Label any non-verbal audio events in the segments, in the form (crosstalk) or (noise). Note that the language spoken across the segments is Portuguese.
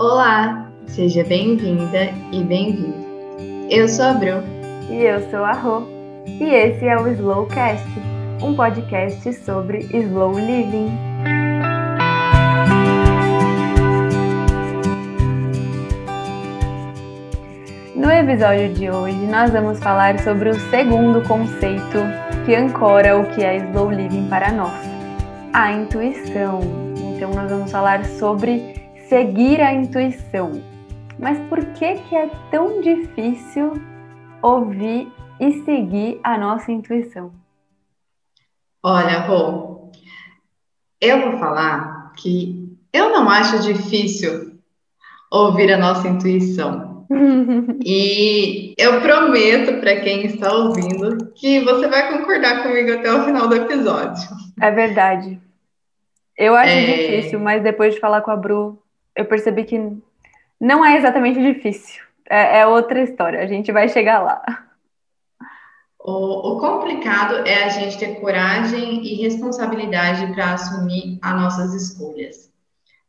Olá, seja bem-vinda e bem-vindo. Eu sou a Bru. E eu sou a Rô. E esse é o Slowcast, um podcast sobre slow living. No episódio de hoje, nós vamos falar sobre o segundo conceito que ancora o que é slow living para nós, a intuição. Então, nós vamos falar sobre seguir a intuição. Mas por que que é tão difícil ouvir e seguir a nossa intuição? Olha, Rô, eu vou falar que eu não acho difícil ouvir a nossa intuição. (laughs) e eu prometo para quem está ouvindo que você vai concordar comigo até o final do episódio. É verdade. Eu acho é... difícil, mas depois de falar com a Bru, eu percebi que não é exatamente difícil. É, é outra história. A gente vai chegar lá. O, o, complicado é a gente ter coragem e responsabilidade para assumir as nossas escolhas.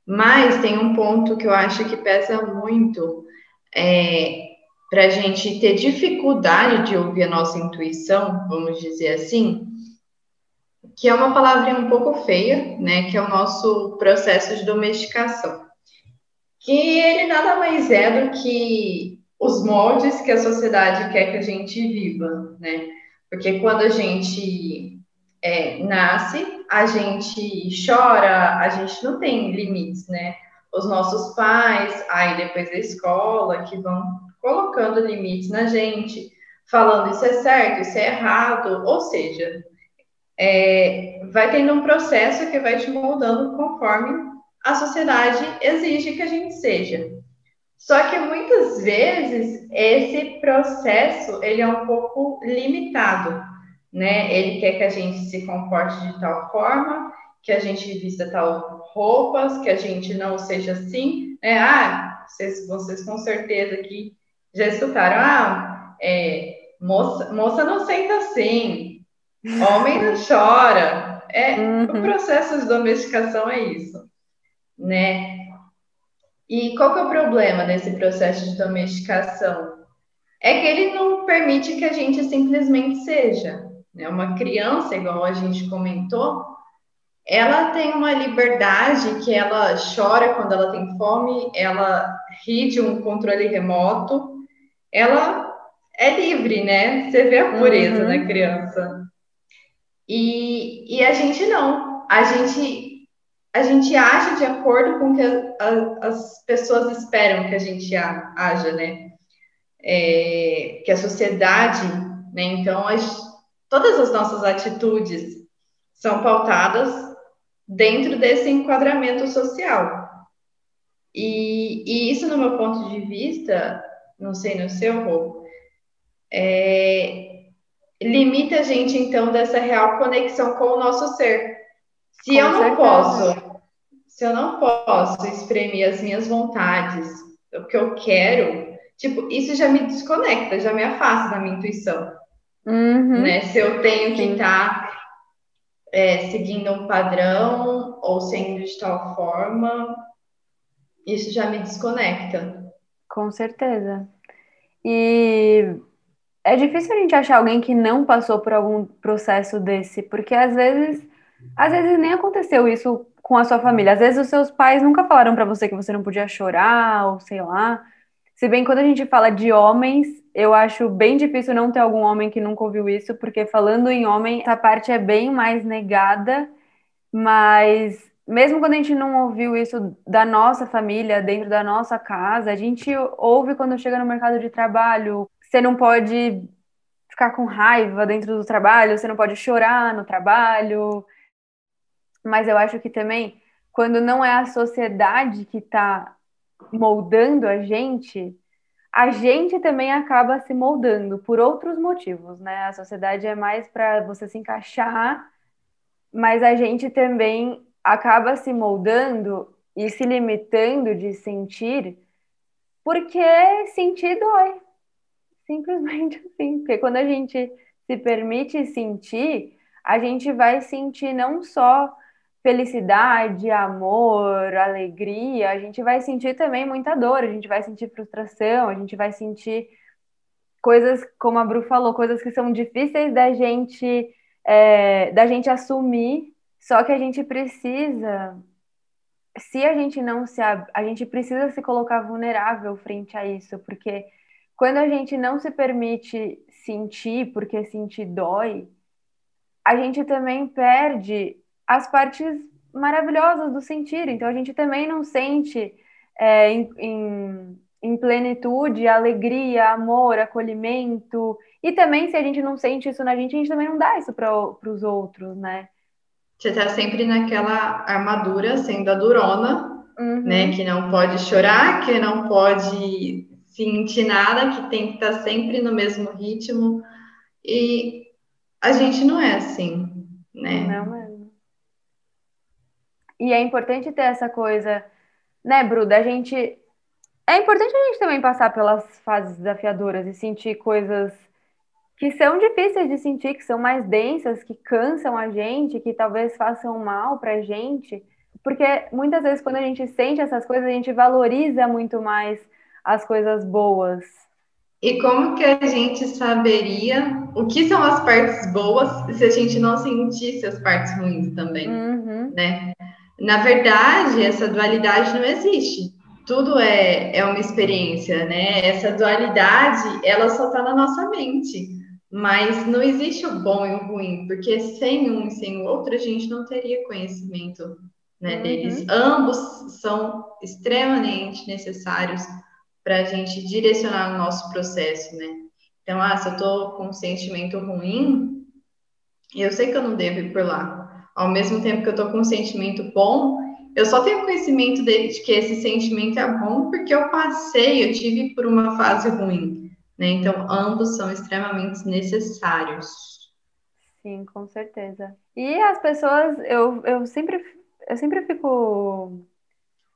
Mas tem um ponto que eu acho que pesa muito é, para a gente ter dificuldade de ouvir a nossa intuição, vamos dizer assim, que é uma palavrinha um pouco feia, né? Que é o nosso processo de domesticação que ele nada mais é do que os moldes que a sociedade quer que a gente viva, né? Porque quando a gente é, nasce, a gente chora, a gente não tem limites, né? Os nossos pais, aí depois da escola, que vão colocando limites na gente, falando isso é certo, isso é errado, ou seja, é, vai tendo um processo que vai te moldando conforme a sociedade exige que a gente seja. Só que muitas vezes esse processo ele é um pouco limitado, né? Ele quer que a gente se comporte de tal forma, que a gente vista tal roupas, que a gente não seja assim, né? Ah, vocês, vocês com certeza aqui já escutaram, ah, é, moça, moça não senta assim, homem não (laughs) chora. É, uhum. O processo de domesticação é isso né? E qual que é o problema desse processo de domesticação? É que ele não permite que a gente simplesmente seja. Né? Uma criança, igual a gente comentou, ela tem uma liberdade que ela chora quando ela tem fome, ela ri de um controle remoto, ela é livre, né? Você vê a pureza uhum. da criança. E, e a gente não. A gente a gente age de acordo com o que a, a, as pessoas esperam que a gente haja, né? É, que a sociedade, né? Então, as, todas as nossas atitudes são pautadas dentro desse enquadramento social. E, e isso, no meu ponto de vista, não sei no seu, Rô, é, limita a gente, então, dessa real conexão com o nosso ser. Se Com eu não certeza. posso, se eu não posso exprimir as minhas vontades, o que eu quero, tipo, isso já me desconecta, já me afasta da minha intuição. Uhum. Né? Se eu tenho que estar tá, é, seguindo um padrão ou sendo de tal forma, isso já me desconecta. Com certeza. E é difícil a gente achar alguém que não passou por algum processo desse, porque às vezes às vezes nem aconteceu isso com a sua família. Às vezes os seus pais nunca falaram para você que você não podia chorar, ou sei lá. Se bem quando a gente fala de homens, eu acho bem difícil não ter algum homem que nunca ouviu isso, porque falando em homem, essa parte é bem mais negada, mas mesmo quando a gente não ouviu isso da nossa família, dentro da nossa casa, a gente ouve quando chega no mercado de trabalho, você não pode ficar com raiva dentro do trabalho, você não pode chorar no trabalho, mas eu acho que também, quando não é a sociedade que está moldando a gente, a gente também acaba se moldando por outros motivos, né? A sociedade é mais para você se encaixar, mas a gente também acaba se moldando e se limitando de sentir, porque sentir dói. Simplesmente (laughs) assim. Porque quando a gente se permite sentir, a gente vai sentir não só felicidade, amor, alegria, a gente vai sentir também muita dor, a gente vai sentir frustração, a gente vai sentir coisas, como a Bru falou, coisas que são difíceis da gente é, da gente assumir, só que a gente precisa, se a gente não se a gente precisa se colocar vulnerável frente a isso, porque quando a gente não se permite sentir, porque sentir dói, a gente também perde as partes maravilhosas do sentir. Então a gente também não sente é, em, em, em, plenitude alegria, amor, acolhimento. E também, se a gente não sente isso na gente, a gente também não dá isso para os outros, né? Você tá sempre naquela armadura, sendo a durona, uhum. né? Que não pode chorar, que não pode sentir nada, que tem que estar tá sempre no mesmo ritmo. E a gente não é assim, né? Não é. E é importante ter essa coisa, né, Bru, da gente. É importante a gente também passar pelas fases desafiadoras e sentir coisas que são difíceis de sentir, que são mais densas, que cansam a gente, que talvez façam mal pra gente. Porque muitas vezes, quando a gente sente essas coisas, a gente valoriza muito mais as coisas boas. E como que a gente saberia o que são as partes boas se a gente não sentisse as partes ruins também, uhum. né? Na verdade, essa dualidade não existe. Tudo é, é uma experiência, né? Essa dualidade, ela só está na nossa mente. Mas não existe o bom e o ruim, porque sem um e sem o outro, a gente não teria conhecimento né, uhum. deles. Ambos são extremamente necessários para a gente direcionar o nosso processo, né? Então, ah, se eu estou com um sentimento ruim, eu sei que eu não devo ir por lá ao mesmo tempo que eu estou com um sentimento bom, eu só tenho conhecimento dele de que esse sentimento é bom porque eu passei, eu tive por uma fase ruim, né? Então, ambos são extremamente necessários. Sim, com certeza. E as pessoas, eu, eu sempre, eu sempre fico,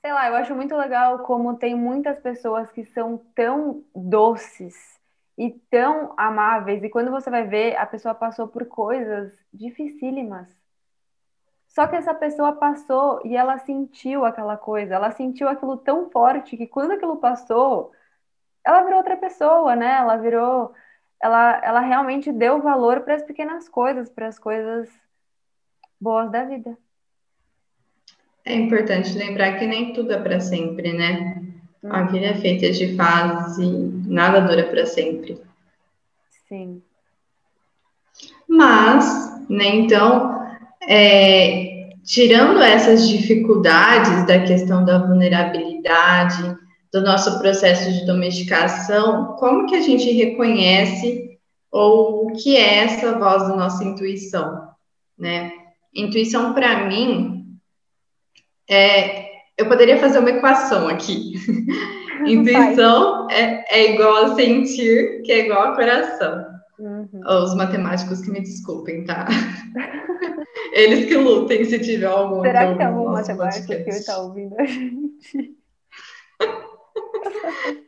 sei lá, eu acho muito legal como tem muitas pessoas que são tão doces e tão amáveis, e quando você vai ver, a pessoa passou por coisas dificílimas só que essa pessoa passou e ela sentiu aquela coisa, ela sentiu aquilo tão forte que quando aquilo passou, ela virou outra pessoa, né? Ela virou, ela, ela realmente deu valor para as pequenas coisas, para as coisas boas da vida. É importante lembrar que nem tudo é para sempre, né? A uhum. vida é feita de fases e nada dura para sempre. Sim. Mas, né, então, é, tirando essas dificuldades da questão da vulnerabilidade, do nosso processo de domesticação, como que a gente reconhece ou o que é essa voz da nossa intuição, né? Intuição para mim é, eu poderia fazer uma equação aqui. intuição é, é igual a sentir, que é igual a coração. Uhum. Os matemáticos que me desculpem, tá? (laughs) Eles que lutem se tiver algum. Será que tem algum matemático que está ouvindo a gente? (laughs)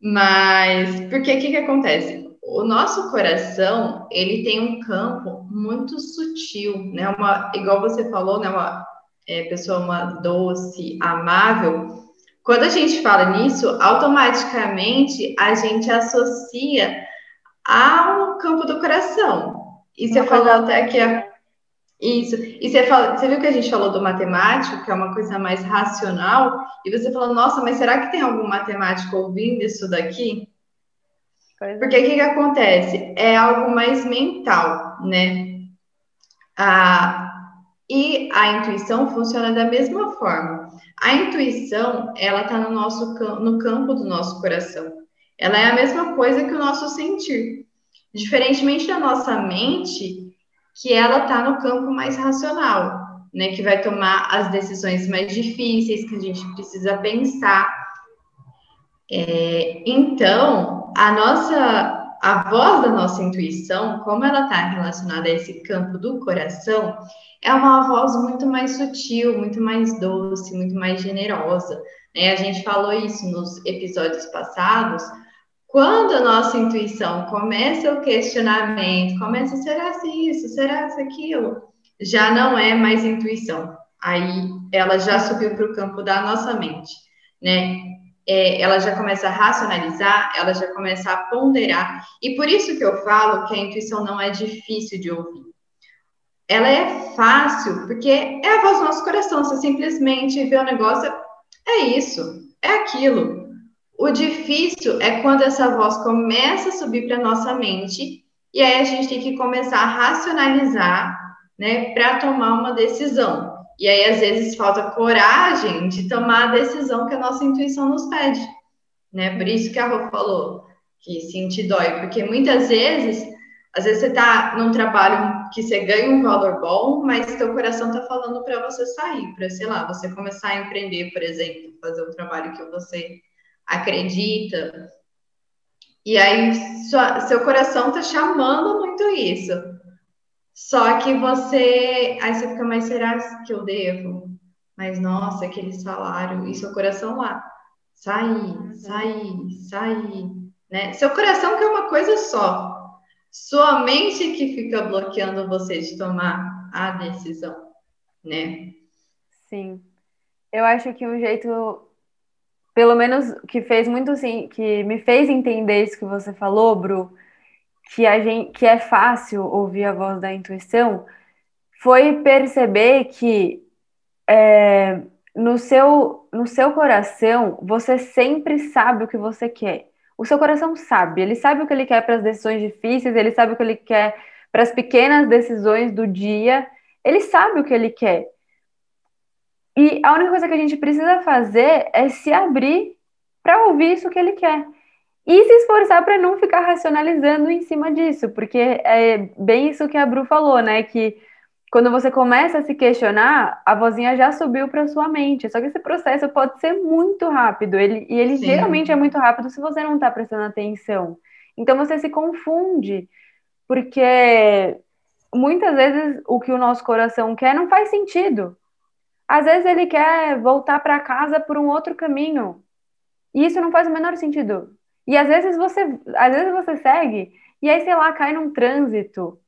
Mas, porque o que, que acontece? O nosso coração, ele tem um campo muito sutil, né? Uma, igual você falou, né? Uma é, pessoa uma doce, amável. Quando a gente fala nisso, automaticamente a gente associa ao campo do coração. E você falou até que a, isso. E você, fala, você viu que a gente falou do matemático, que é uma coisa mais racional, e você falou, nossa, mas será que tem algum matemático ouvindo isso daqui? Pois Porque o é. que, que acontece? É algo mais mental, né? A, e a intuição funciona da mesma forma. A intuição, ela está no nosso no campo do nosso coração. Ela é a mesma coisa que o nosso sentir. Diferentemente da nossa mente, que ela está no campo mais racional, né? Que vai tomar as decisões mais difíceis, que a gente precisa pensar. É, então, a nossa a voz da nossa intuição, como ela está relacionada a esse campo do coração, é uma voz muito mais sutil, muito mais doce, muito mais generosa. Né? A gente falou isso nos episódios passados, quando a nossa intuição começa o questionamento, começa, será se isso, será se aquilo? já não é mais intuição. Aí ela já subiu para o campo da nossa mente, né? É, ela já começa a racionalizar, ela já começa a ponderar. E por isso que eu falo que a intuição não é difícil de ouvir. Ela é fácil, porque é a voz do nosso coração. Você simplesmente vê o negócio, é isso, é aquilo. O difícil é quando essa voz começa a subir para nossa mente e aí a gente tem que começar a racionalizar, né, para tomar uma decisão. E aí, às vezes, falta coragem de tomar a decisão que a nossa intuição nos pede, né? Por isso que a Rô falou que sentir dói, porque muitas vezes, às vezes você está num trabalho que você ganha um valor bom, mas seu coração está falando para você sair, para, sei lá, você começar a empreender, por exemplo, fazer um trabalho que você acredita. E aí, sua, seu coração está chamando muito isso. Só que você. Aí você fica, mas será que eu devo? Mas nossa, aquele salário. E seu coração lá. Sair, sair, sair. Né? Seu coração quer uma coisa só. Sua mente que fica bloqueando você de tomar a decisão, né? Sim. Eu acho que um jeito, pelo menos que fez muito assim, que me fez entender isso que você falou, Bru, que a gente que é fácil ouvir a voz da intuição foi perceber que é, no seu no seu coração você sempre sabe o que você quer. O seu coração sabe, ele sabe o que ele quer para as decisões difíceis, ele sabe o que ele quer para as pequenas decisões do dia, ele sabe o que ele quer. E a única coisa que a gente precisa fazer é se abrir para ouvir isso que ele quer. E se esforçar para não ficar racionalizando em cima disso, porque é bem isso que a Bru falou, né? Que quando você começa a se questionar, a vozinha já subiu para sua mente. Só que esse processo pode ser muito rápido, ele, e ele Sim. geralmente é muito rápido se você não está prestando atenção. Então você se confunde, porque muitas vezes o que o nosso coração quer não faz sentido. Às vezes ele quer voltar para casa por um outro caminho. E isso não faz o menor sentido. E às vezes você, às vezes você segue e aí, sei lá, cai num trânsito.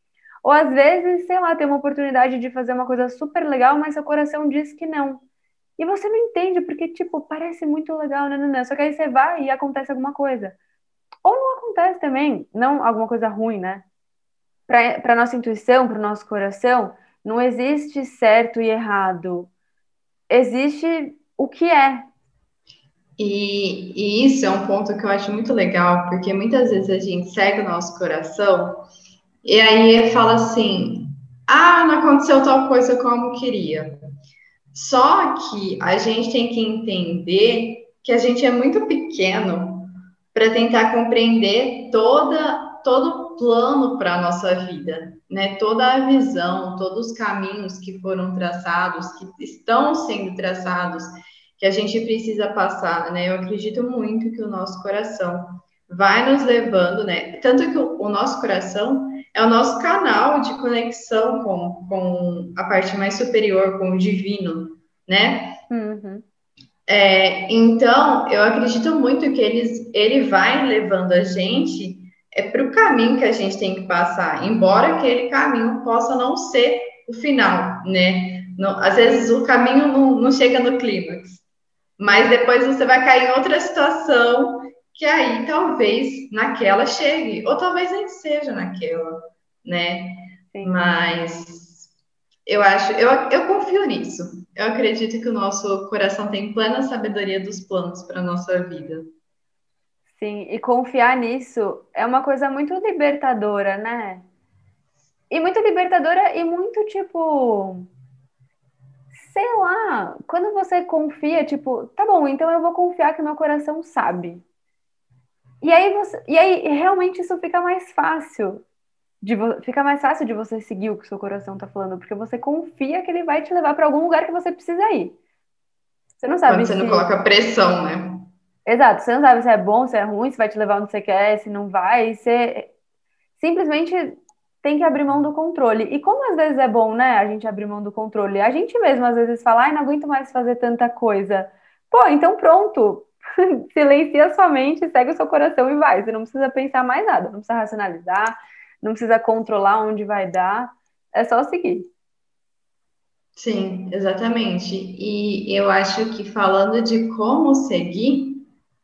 Ou às vezes, sei lá, tem uma oportunidade de fazer uma coisa super legal, mas seu coração diz que não. E você não entende, porque, tipo, parece muito legal, né, né, né? Só que aí você vai e acontece alguma coisa. Ou não acontece também, não alguma coisa ruim, né? Para nossa intuição, para o nosso coração, não existe certo e errado. Existe o que é, e, e, isso é um ponto que eu acho muito legal, porque muitas vezes a gente segue o nosso coração e aí fala assim: ah, não aconteceu tal coisa como queria. Só que a gente tem que entender que a gente é muito pequeno para tentar compreender toda todo o plano para a nossa vida, né? Toda a visão, todos os caminhos que foram traçados, que estão sendo traçados que a gente precisa passar, né? Eu acredito muito que o nosso coração vai nos levando, né? Tanto que o, o nosso coração é o nosso canal de conexão com, com a parte mais superior, com o divino, né? Uhum. É, então, eu acredito muito que eles, ele vai levando a gente é para o caminho que a gente tem que passar, embora aquele caminho possa não ser o final, né? Não, às vezes o caminho não, não chega no clímax, mas depois você vai cair em outra situação que aí talvez naquela chegue, ou talvez nem seja naquela, né? Sim. Mas eu acho, eu, eu confio nisso. Eu acredito que o nosso coração tem plena sabedoria dos planos para a nossa vida. Sim, e confiar nisso é uma coisa muito libertadora, né? E muito libertadora e muito tipo sei lá, quando você confia, tipo, tá bom, então eu vou confiar que meu coração sabe. E aí você, e aí realmente isso fica mais fácil. De, fica mais fácil de você seguir o que o seu coração tá falando, porque você confia que ele vai te levar para algum lugar que você precisa ir. Você não sabe Quando você se... não coloca pressão, né? Exato, você não sabe se é bom, se é ruim, se vai te levar onde você quer, se não vai, você simplesmente tem que abrir mão do controle. E como às vezes é bom, né, a gente abrir mão do controle, a gente mesmo às vezes fala, ai, não aguento mais fazer tanta coisa. Pô, então pronto. (laughs) Silencia sua mente, segue o seu coração e vai. Você não precisa pensar mais nada, não precisa racionalizar, não precisa controlar onde vai dar, é só seguir. Sim, exatamente. E eu acho que falando de como seguir,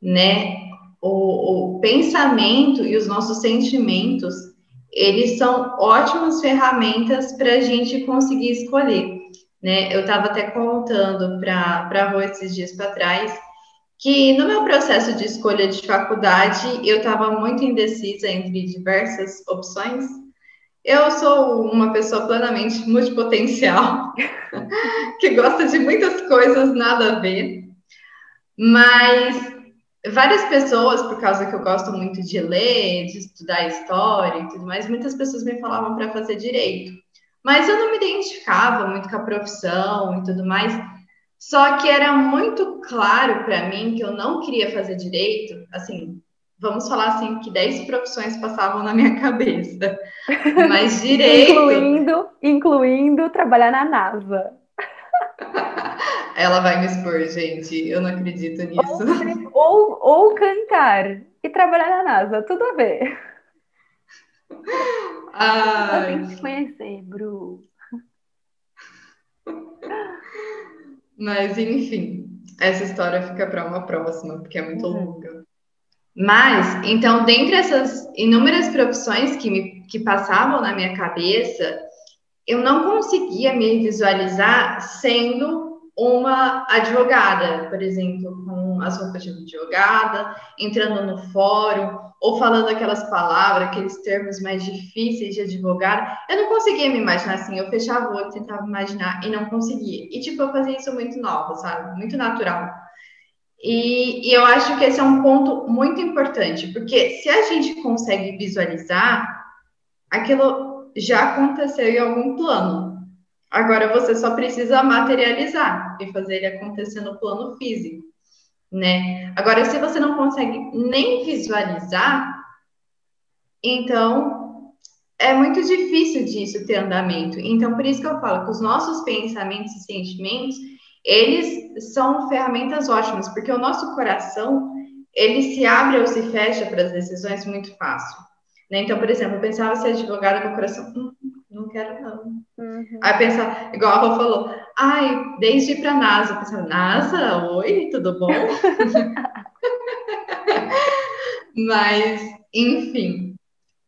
né, o, o pensamento e os nossos sentimentos, eles são ótimas ferramentas para a gente conseguir escolher. Né? Eu estava até contando para a Rô esses dias para trás que no meu processo de escolha de faculdade eu estava muito indecisa entre diversas opções. Eu sou uma pessoa plenamente multipotencial, (laughs) que gosta de muitas coisas nada a ver, mas várias pessoas, por causa que eu gosto muito de ler, de estudar história e tudo mais, muitas pessoas me falavam para fazer direito. Mas eu não me identificava muito com a profissão e tudo mais. Só que era muito claro para mim que eu não queria fazer direito. Assim, vamos falar assim que 10 profissões passavam na minha (laughs) cabeça. Mas direito. incluindo, incluindo trabalhar na NASA. Ela vai me expor, gente. Eu não acredito nisso. Ou, ou, ou cantar e trabalhar na NASA, tudo a ver. Ai. Tem que conhecer, Bru. Mas, enfim, essa história fica para uma próxima, porque é muito uhum. longa. Mas, então, dentre essas inúmeras profissões que, me, que passavam na minha cabeça, eu não conseguia me visualizar sendo uma advogada, por exemplo, com as roupas de advogada, entrando no fórum, ou falando aquelas palavras, aqueles termos mais difíceis de advogado. Eu não conseguia me imaginar assim, eu fechava o olho, tentava imaginar e não conseguia. E, tipo, eu fazia isso muito nova, sabe? Muito natural. E, e eu acho que esse é um ponto muito importante, porque se a gente consegue visualizar, aquilo já aconteceu em algum plano, Agora você só precisa materializar e fazer ele acontecer no plano físico, né? Agora, se você não consegue nem visualizar, então é muito difícil disso ter andamento. Então, por isso que eu falo que os nossos pensamentos e sentimentos, eles são ferramentas ótimas, porque o nosso coração, ele se abre ou se fecha para as decisões muito fácil. Né? Então, por exemplo, eu pensava ser advogada, meu coração, hum, não quero não. Uhum. Aí pensa, igual a Rô falou, ai, desde ir para NASA, pensava, NASA, oi, tudo bom? (laughs) Mas, enfim,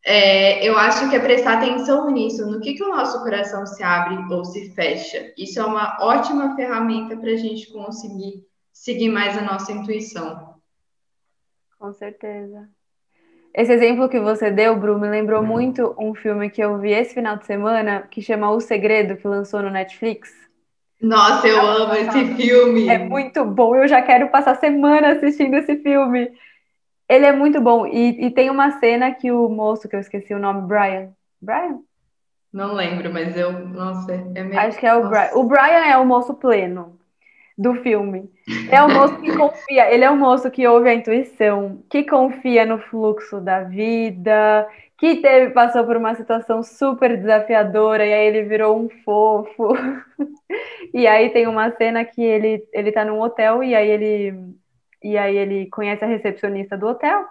é, eu acho que é prestar atenção nisso, no que, que o nosso coração se abre ou se fecha. Isso é uma ótima ferramenta para a gente conseguir seguir mais a nossa intuição. Com certeza. Esse exemplo que você deu, Bru, me lembrou uhum. muito um filme que eu vi esse final de semana, que chama O Segredo, que lançou no Netflix. Nossa, eu amo esse filme! É muito bom, eu já quero passar semana assistindo esse filme. Ele é muito bom. E, e tem uma cena que o moço, que eu esqueci o nome, Brian. Brian? Não lembro, mas eu. Nossa, é meio. Acho que é o Nossa. Brian. O Brian é o moço pleno do filme. É o moço que confia, ele é o moço que ouve a intuição, que confia no fluxo da vida, que teve passou por uma situação super desafiadora e aí ele virou um fofo. (laughs) e aí tem uma cena que ele ele tá num hotel e aí ele e aí ele conhece a recepcionista do hotel.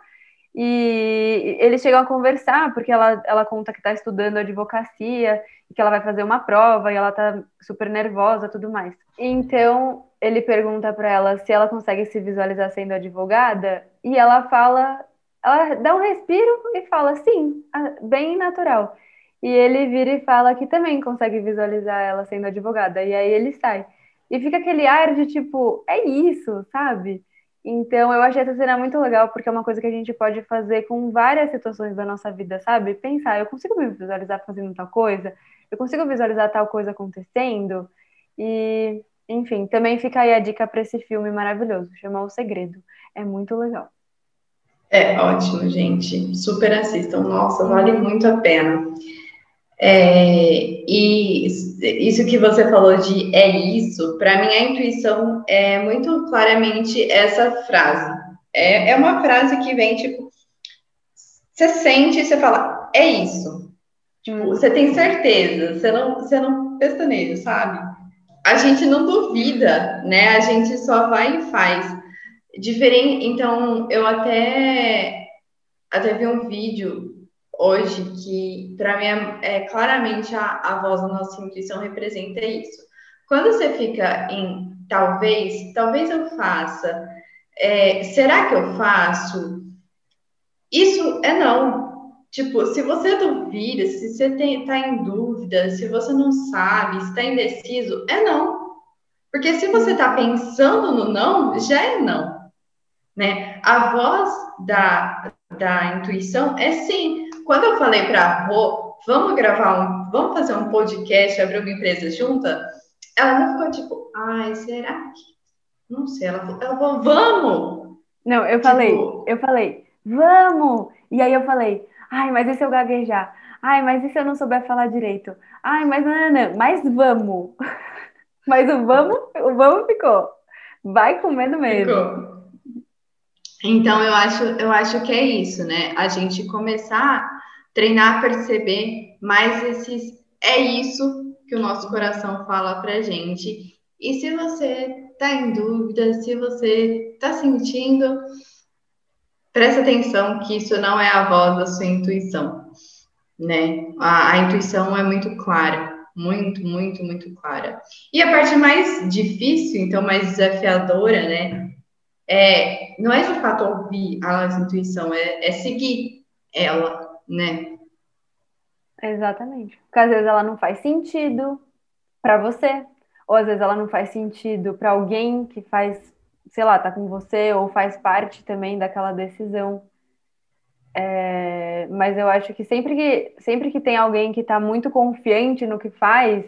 E eles chegam a conversar, porque ela, ela conta que está estudando advocacia, que ela vai fazer uma prova, e ela está super nervosa tudo mais. Então, ele pergunta para ela se ela consegue se visualizar sendo advogada e ela fala, ela dá um respiro e fala sim, bem natural. E ele vira e fala que também consegue visualizar ela sendo advogada e aí ele sai. E fica aquele ar de tipo, é isso, sabe? Então eu achei essa cena muito legal porque é uma coisa que a gente pode fazer com várias situações da nossa vida, sabe? Pensar, eu consigo me visualizar fazendo tal coisa, eu consigo visualizar tal coisa acontecendo. E enfim, também fica aí a dica para esse filme maravilhoso, chama O Segredo. É muito legal. É ótimo, gente. Super assistam. Nossa, vale uhum. muito a pena. É, e isso que você falou de é isso, para mim a intuição é muito claramente essa frase. É, é uma frase que vem tipo, você sente e você fala, é isso. Tipo, você tem certeza, você não, você não pestaneja, sabe? a gente não duvida, né? A gente só vai e faz. Diferente, então eu até até vi um vídeo hoje que para mim é, é claramente a, a voz da nossa intuição representa isso. Quando você fica em talvez, talvez eu faça, é, será que eu faço? Isso é não. Tipo, se você duvida, se você está em dúvida, se você não sabe, se está indeciso, é não. Porque se você está pensando no não, já é não. Né? A voz da, da intuição é sim. Quando eu falei para a Rô, vamos gravar um, vamos fazer um podcast, abrir uma empresa junta, ela não ficou tipo, ai, será que? Não sei, ela, ela falou, vamos! Não, eu tipo... falei, eu falei, vamos! E aí eu falei, ai, mas e se eu gaguejar? Ai, mas e se eu não souber falar direito? Ai, mas não, não, não, mas vamos! (laughs) Mas o vamos, o vamos ficou. Vai comendo mesmo. Então eu acho, eu acho que é isso, né? A gente começar a treinar a perceber mais esses é isso que o nosso coração fala pra gente. E se você tá em dúvida, se você tá sentindo, presta atenção que isso não é a voz da sua intuição, né? A, a intuição é muito clara, muito, muito, muito clara. E a parte mais difícil, então mais desafiadora, né? É, não é de fato ouvir a nossa intuição, é, é seguir ela, né? Exatamente. Porque às vezes ela não faz sentido para você, ou às vezes ela não faz sentido para alguém que faz, sei lá, tá com você ou faz parte também daquela decisão. É, mas eu acho que sempre que sempre que tem alguém que está muito confiante no que faz,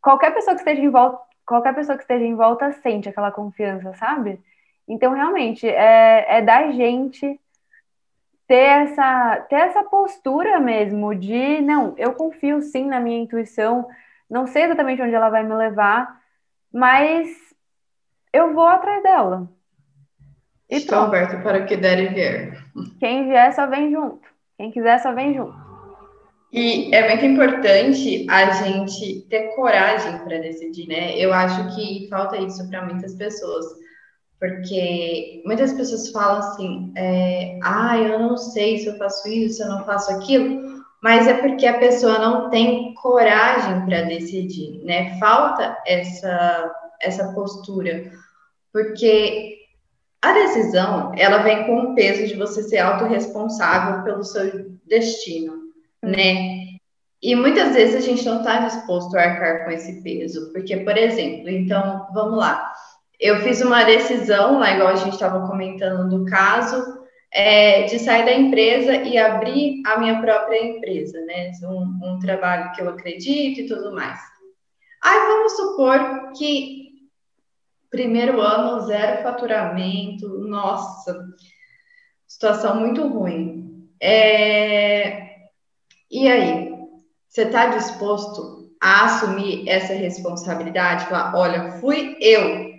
qualquer pessoa que esteja em volta, qualquer pessoa que esteja em volta sente aquela confiança, sabe? Então realmente é, é da gente ter essa, ter essa postura mesmo de não, eu confio sim na minha intuição, não sei exatamente onde ela vai me levar, mas eu vou atrás dela. E Estou pronto. aberto para o que der e vier. Quem vier só vem junto. Quem quiser só vem junto. E é muito importante a gente ter coragem para decidir, né? Eu acho que falta isso para muitas pessoas porque muitas pessoas falam assim, é, ah, eu não sei se eu faço isso, se eu não faço aquilo, mas é porque a pessoa não tem coragem para decidir, né? Falta essa, essa postura, porque a decisão, ela vem com o peso de você ser autorresponsável pelo seu destino, né? E muitas vezes a gente não está disposto a arcar com esse peso, porque, por exemplo, então, vamos lá, eu fiz uma decisão, lá igual a gente estava comentando do caso, é, de sair da empresa e abrir a minha própria empresa, né? Um, um trabalho que eu acredito e tudo mais. Aí vamos supor que primeiro ano, zero faturamento, nossa, situação muito ruim. É... E aí, você está disposto a assumir essa responsabilidade? Falar, olha, fui eu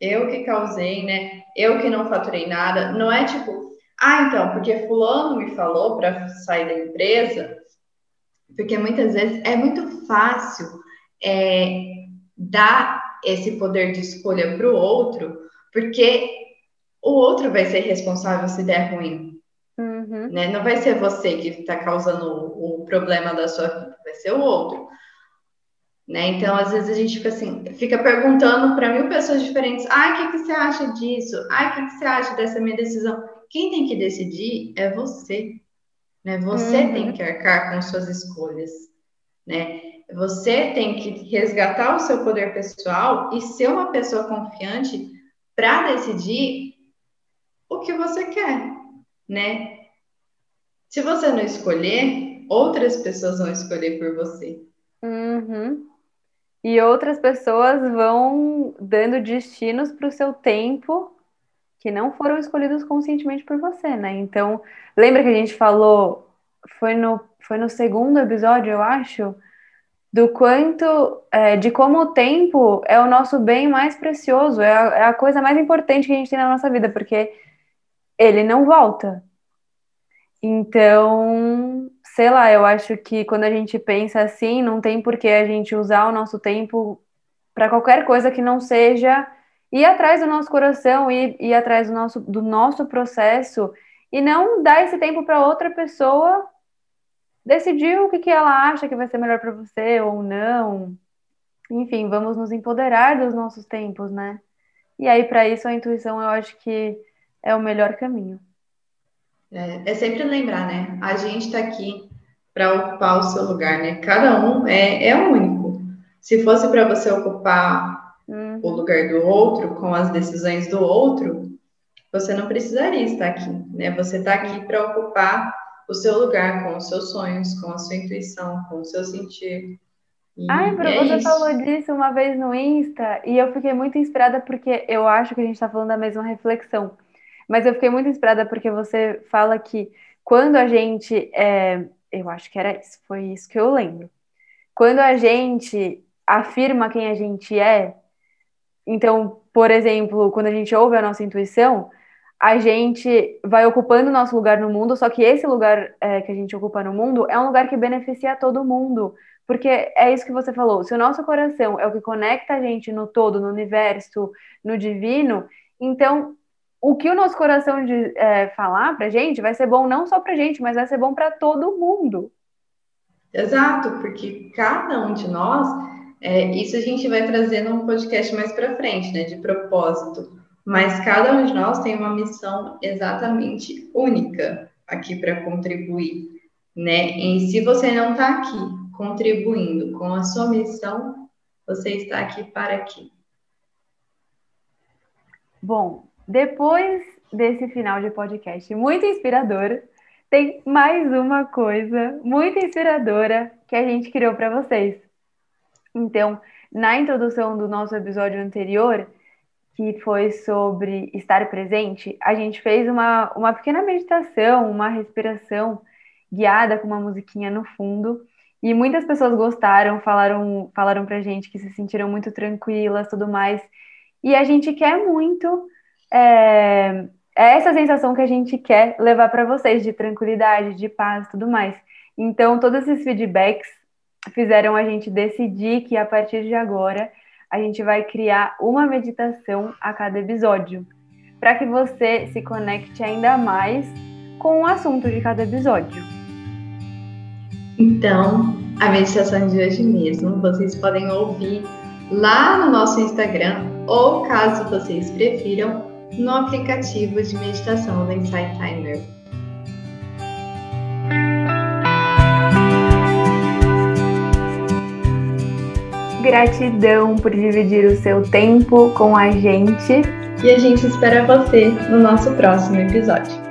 eu que causei, né? Eu que não faturei nada. Não é tipo, ah, então, porque fulano me falou para sair da empresa, porque muitas vezes é muito fácil é, dar esse poder de escolha para o outro, porque o outro vai ser responsável se der ruim. Uhum. Né? Não vai ser você que está causando o, o problema da sua vida, vai ser o outro. Né? Então, às vezes a gente fica assim, fica perguntando para mil pessoas diferentes: ah, o que, que você acha disso? Ah, o que, que você acha dessa minha decisão? Quem tem que decidir é você. Né? Você uhum. tem que arcar com suas escolhas. Né? Você tem que resgatar o seu poder pessoal e ser uma pessoa confiante para decidir o que você quer, né? Se você não escolher, outras pessoas vão escolher por você. Uhum e outras pessoas vão dando destinos para o seu tempo que não foram escolhidos conscientemente por você, né? Então, lembra que a gente falou, foi no, foi no segundo episódio, eu acho, do quanto, é, de como o tempo é o nosso bem mais precioso, é a, é a coisa mais importante que a gente tem na nossa vida, porque ele não volta. Então, sei lá, eu acho que quando a gente pensa assim, não tem por que a gente usar o nosso tempo para qualquer coisa que não seja ir atrás do nosso coração, ir, ir atrás do nosso, do nosso processo e não dar esse tempo para outra pessoa decidir o que, que ela acha que vai ser melhor para você ou não. enfim, vamos nos empoderar dos nossos tempos, né? E aí, para isso, a intuição eu acho que é o melhor caminho. É, é sempre lembrar, né? A gente está aqui para ocupar o seu lugar, né? Cada um é, é único. Se fosse para você ocupar uhum. o lugar do outro com as decisões do outro, você não precisaria estar aqui, né? Você está aqui para ocupar o seu lugar com os seus sonhos, com a sua intuição, com o seu sentir. E Ai, é você isso. falou disso uma vez no Insta e eu fiquei muito inspirada porque eu acho que a gente está falando da mesma reflexão. Mas eu fiquei muito inspirada porque você fala que quando a gente. É, eu acho que era isso, foi isso que eu lembro. Quando a gente afirma quem a gente é, então, por exemplo, quando a gente ouve a nossa intuição, a gente vai ocupando nosso lugar no mundo, só que esse lugar é, que a gente ocupa no mundo é um lugar que beneficia todo mundo. Porque é isso que você falou, se o nosso coração é o que conecta a gente no todo, no universo, no divino, então o que o nosso coração de, é, falar pra gente vai ser bom não só pra gente, mas vai ser bom para todo mundo. Exato, porque cada um de nós, é, isso a gente vai trazer num podcast mais para frente, né, de propósito. Mas cada um de nós tem uma missão exatamente única aqui para contribuir, né? E se você não está aqui contribuindo com a sua missão, você está aqui para quê? Bom, depois desse final de podcast muito inspirador, tem mais uma coisa muito inspiradora que a gente criou para vocês. Então, na introdução do nosso episódio anterior, que foi sobre estar presente, a gente fez uma, uma pequena meditação, uma respiração guiada com uma musiquinha no fundo. E muitas pessoas gostaram, falaram, falaram pra gente que se sentiram muito tranquilas, tudo mais. E a gente quer muito é, é essa sensação que a gente quer levar para vocês de tranquilidade, de paz, tudo mais. Então, todos esses feedbacks fizeram a gente decidir que a partir de agora a gente vai criar uma meditação a cada episódio, para que você se conecte ainda mais com o assunto de cada episódio. Então, a meditação de hoje mesmo vocês podem ouvir lá no nosso Instagram ou, caso vocês prefiram, no aplicativo de meditação da Insight Timer. Gratidão por dividir o seu tempo com a gente. E a gente espera você no nosso próximo episódio.